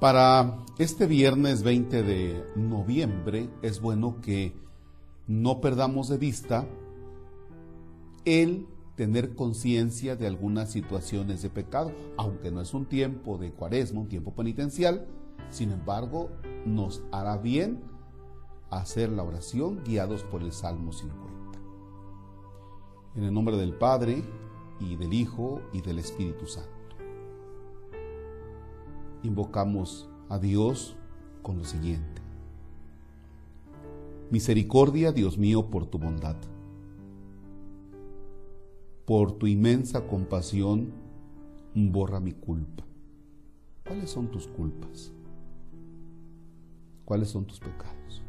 Para este viernes 20 de noviembre es bueno que no perdamos de vista el tener conciencia de algunas situaciones de pecado, aunque no es un tiempo de cuaresma, un tiempo penitencial, sin embargo nos hará bien hacer la oración guiados por el Salmo 50. En el nombre del Padre, y del Hijo, y del Espíritu Santo. Invocamos a Dios con lo siguiente. Misericordia, Dios mío, por tu bondad. Por tu inmensa compasión, borra mi culpa. ¿Cuáles son tus culpas? ¿Cuáles son tus pecados?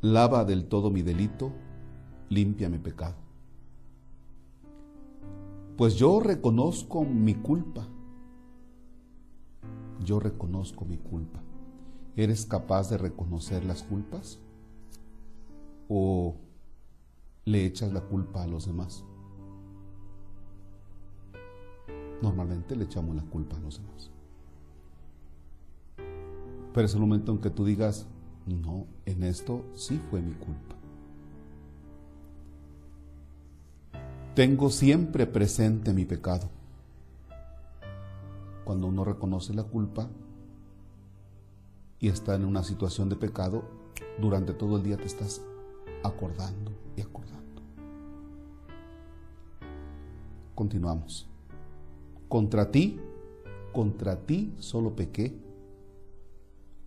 Lava del todo mi delito, limpia mi pecado. Pues yo reconozco mi culpa. Yo reconozco mi culpa. ¿Eres capaz de reconocer las culpas? ¿O le echas la culpa a los demás? Normalmente le echamos la culpa a los demás. Pero es el momento en que tú digas, no, en esto sí fue mi culpa. Tengo siempre presente mi pecado. Cuando uno reconoce la culpa, y está en una situación de pecado, durante todo el día te estás acordando y acordando. Continuamos. Contra ti, contra ti solo pequé,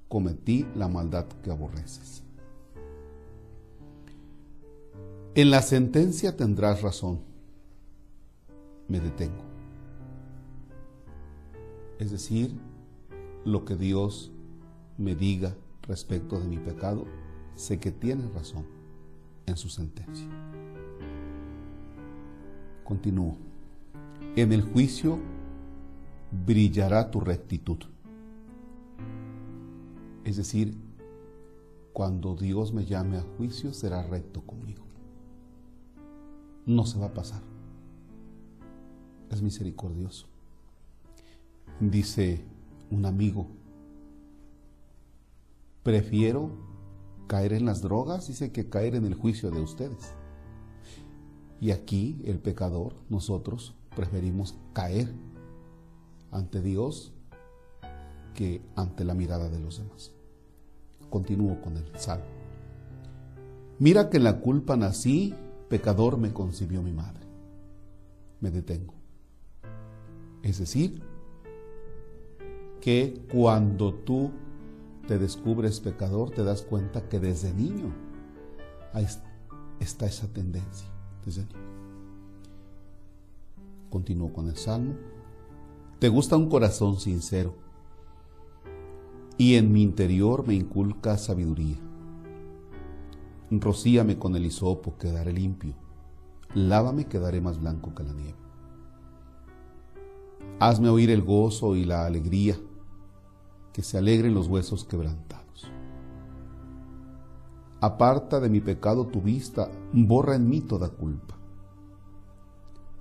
cometí la maldad que aborreces. En la sentencia tendrás razón. Me detengo. Es decir, lo que Dios me diga respecto de mi pecado, sé que tiene razón en su sentencia. Continúo. En el juicio brillará tu rectitud. Es decir, cuando Dios me llame a juicio será recto conmigo. No se va a pasar. Es misericordioso. Dice un amigo Prefiero caer en las drogas, dice, que caer en el juicio de ustedes. Y aquí el pecador, nosotros, preferimos caer ante Dios que ante la mirada de los demás. Continúo con el salmo. Mira que en la culpa nací, pecador me concibió mi madre. Me detengo. Es decir, que cuando tú te descubres pecador, te das cuenta que desde niño está esa tendencia. Desde niño. Continúo con el salmo. Te gusta un corazón sincero y en mi interior me inculca sabiduría. Rocíame con el hisopo, quedaré limpio. Lávame, quedaré más blanco que la nieve. Hazme oír el gozo y la alegría que se alegren los huesos quebrantados. Aparta de mi pecado tu vista, borra en mí toda culpa.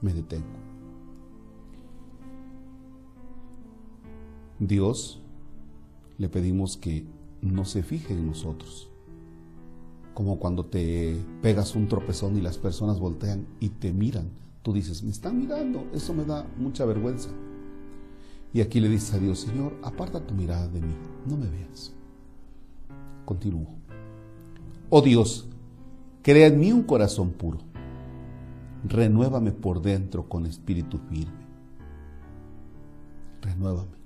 Me detengo. Dios, le pedimos que no se fije en nosotros, como cuando te pegas un tropezón y las personas voltean y te miran. Tú dices, me están mirando, eso me da mucha vergüenza. Y aquí le dice a Dios, Señor, aparta tu mirada de mí, no me veas. Continúo. Oh Dios, crea en mí un corazón puro. Renuévame por dentro con espíritu firme. Renuévame.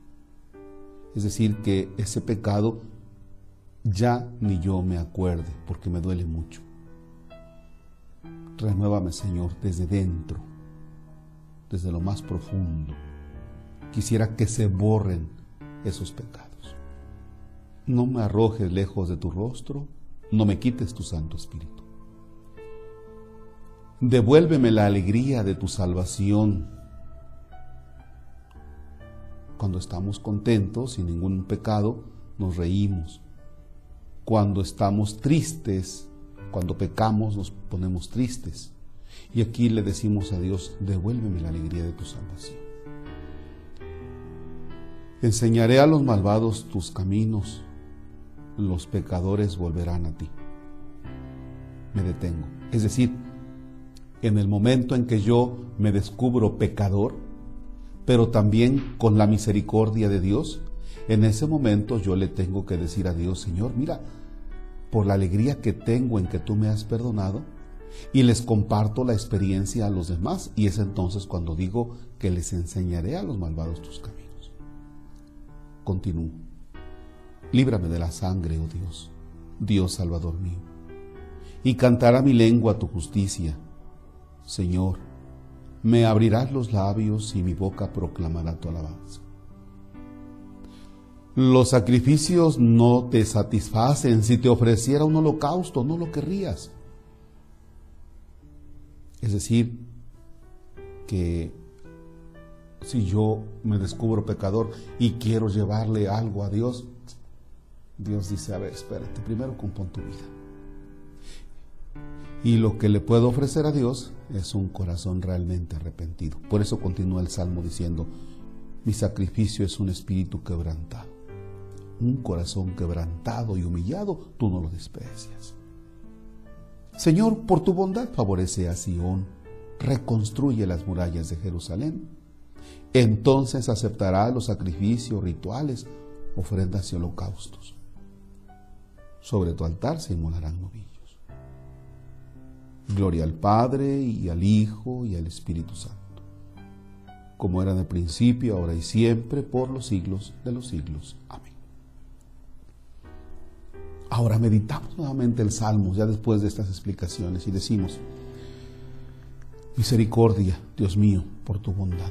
Es decir, que ese pecado ya ni yo me acuerde porque me duele mucho. Renuévame, Señor, desde dentro, desde lo más profundo quisiera que se borren esos pecados. No me arrojes lejos de tu rostro, no me quites tu Santo Espíritu. Devuélveme la alegría de tu salvación. Cuando estamos contentos, sin ningún pecado, nos reímos. Cuando estamos tristes, cuando pecamos, nos ponemos tristes. Y aquí le decimos a Dios, devuélveme la alegría de tu salvación. Enseñaré a los malvados tus caminos, los pecadores volverán a ti. Me detengo. Es decir, en el momento en que yo me descubro pecador, pero también con la misericordia de Dios, en ese momento yo le tengo que decir a Dios, Señor, mira, por la alegría que tengo en que tú me has perdonado, y les comparto la experiencia a los demás, y es entonces cuando digo que les enseñaré a los malvados tus caminos. Continúo. Líbrame de la sangre, oh Dios, Dios Salvador mío, y cantará mi lengua tu justicia. Señor, me abrirás los labios y mi boca proclamará tu alabanza. Los sacrificios no te satisfacen. Si te ofreciera un holocausto, no lo querrías. Es decir, que si yo me descubro pecador y quiero llevarle algo a Dios, Dios dice, a ver, espérate, primero compón tu vida. Y lo que le puedo ofrecer a Dios es un corazón realmente arrepentido. Por eso continúa el Salmo diciendo, mi sacrificio es un espíritu quebrantado. Un corazón quebrantado y humillado, tú no lo desprecias. Señor, por tu bondad favorece a Sión, reconstruye las murallas de Jerusalén. Entonces aceptará los sacrificios rituales, ofrendas y holocaustos. Sobre tu altar se inmolarán novillos. Gloria al Padre y al Hijo y al Espíritu Santo, como era el principio, ahora y siempre, por los siglos de los siglos. Amén. Ahora meditamos nuevamente el Salmo, ya después de estas explicaciones, y decimos, Misericordia, Dios mío, por tu bondad.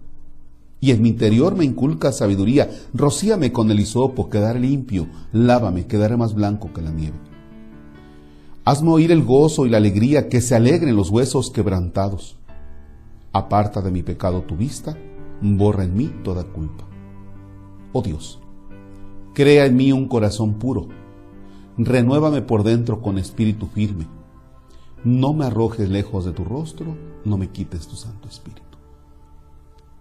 Y en mi interior me inculca sabiduría. Rocíame con el hisopo, quedaré limpio. Lávame, quedaré más blanco que la nieve. Hazme oír el gozo y la alegría, que se alegren los huesos quebrantados. Aparta de mi pecado tu vista, borra en mí toda culpa. Oh Dios, crea en mí un corazón puro, renuévame por dentro con espíritu firme. No me arrojes lejos de tu rostro, no me quites tu Santo Espíritu.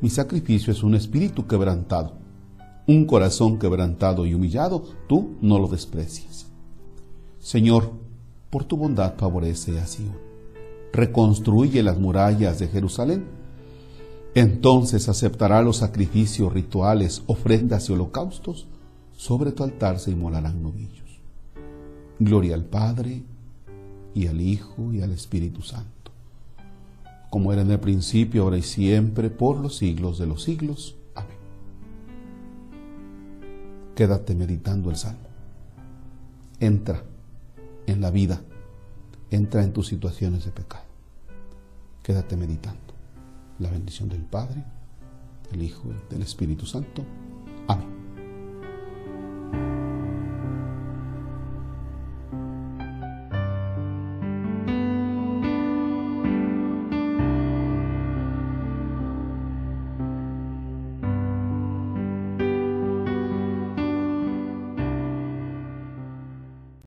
Mi sacrificio es un espíritu quebrantado, un corazón quebrantado y humillado, tú no lo desprecias. Señor, por tu bondad favorece a Sion reconstruye las murallas de Jerusalén. Entonces aceptará los sacrificios rituales, ofrendas y holocaustos. Sobre tu altar se inmolarán novillos. Gloria al Padre y al Hijo y al Espíritu Santo, como era en el principio, ahora y siempre, por los siglos de los siglos. Amén. Quédate meditando el Salmo. Entra en la vida entra en tus situaciones de pecado. Quédate meditando. La bendición del Padre, del Hijo y del Espíritu Santo. Amén.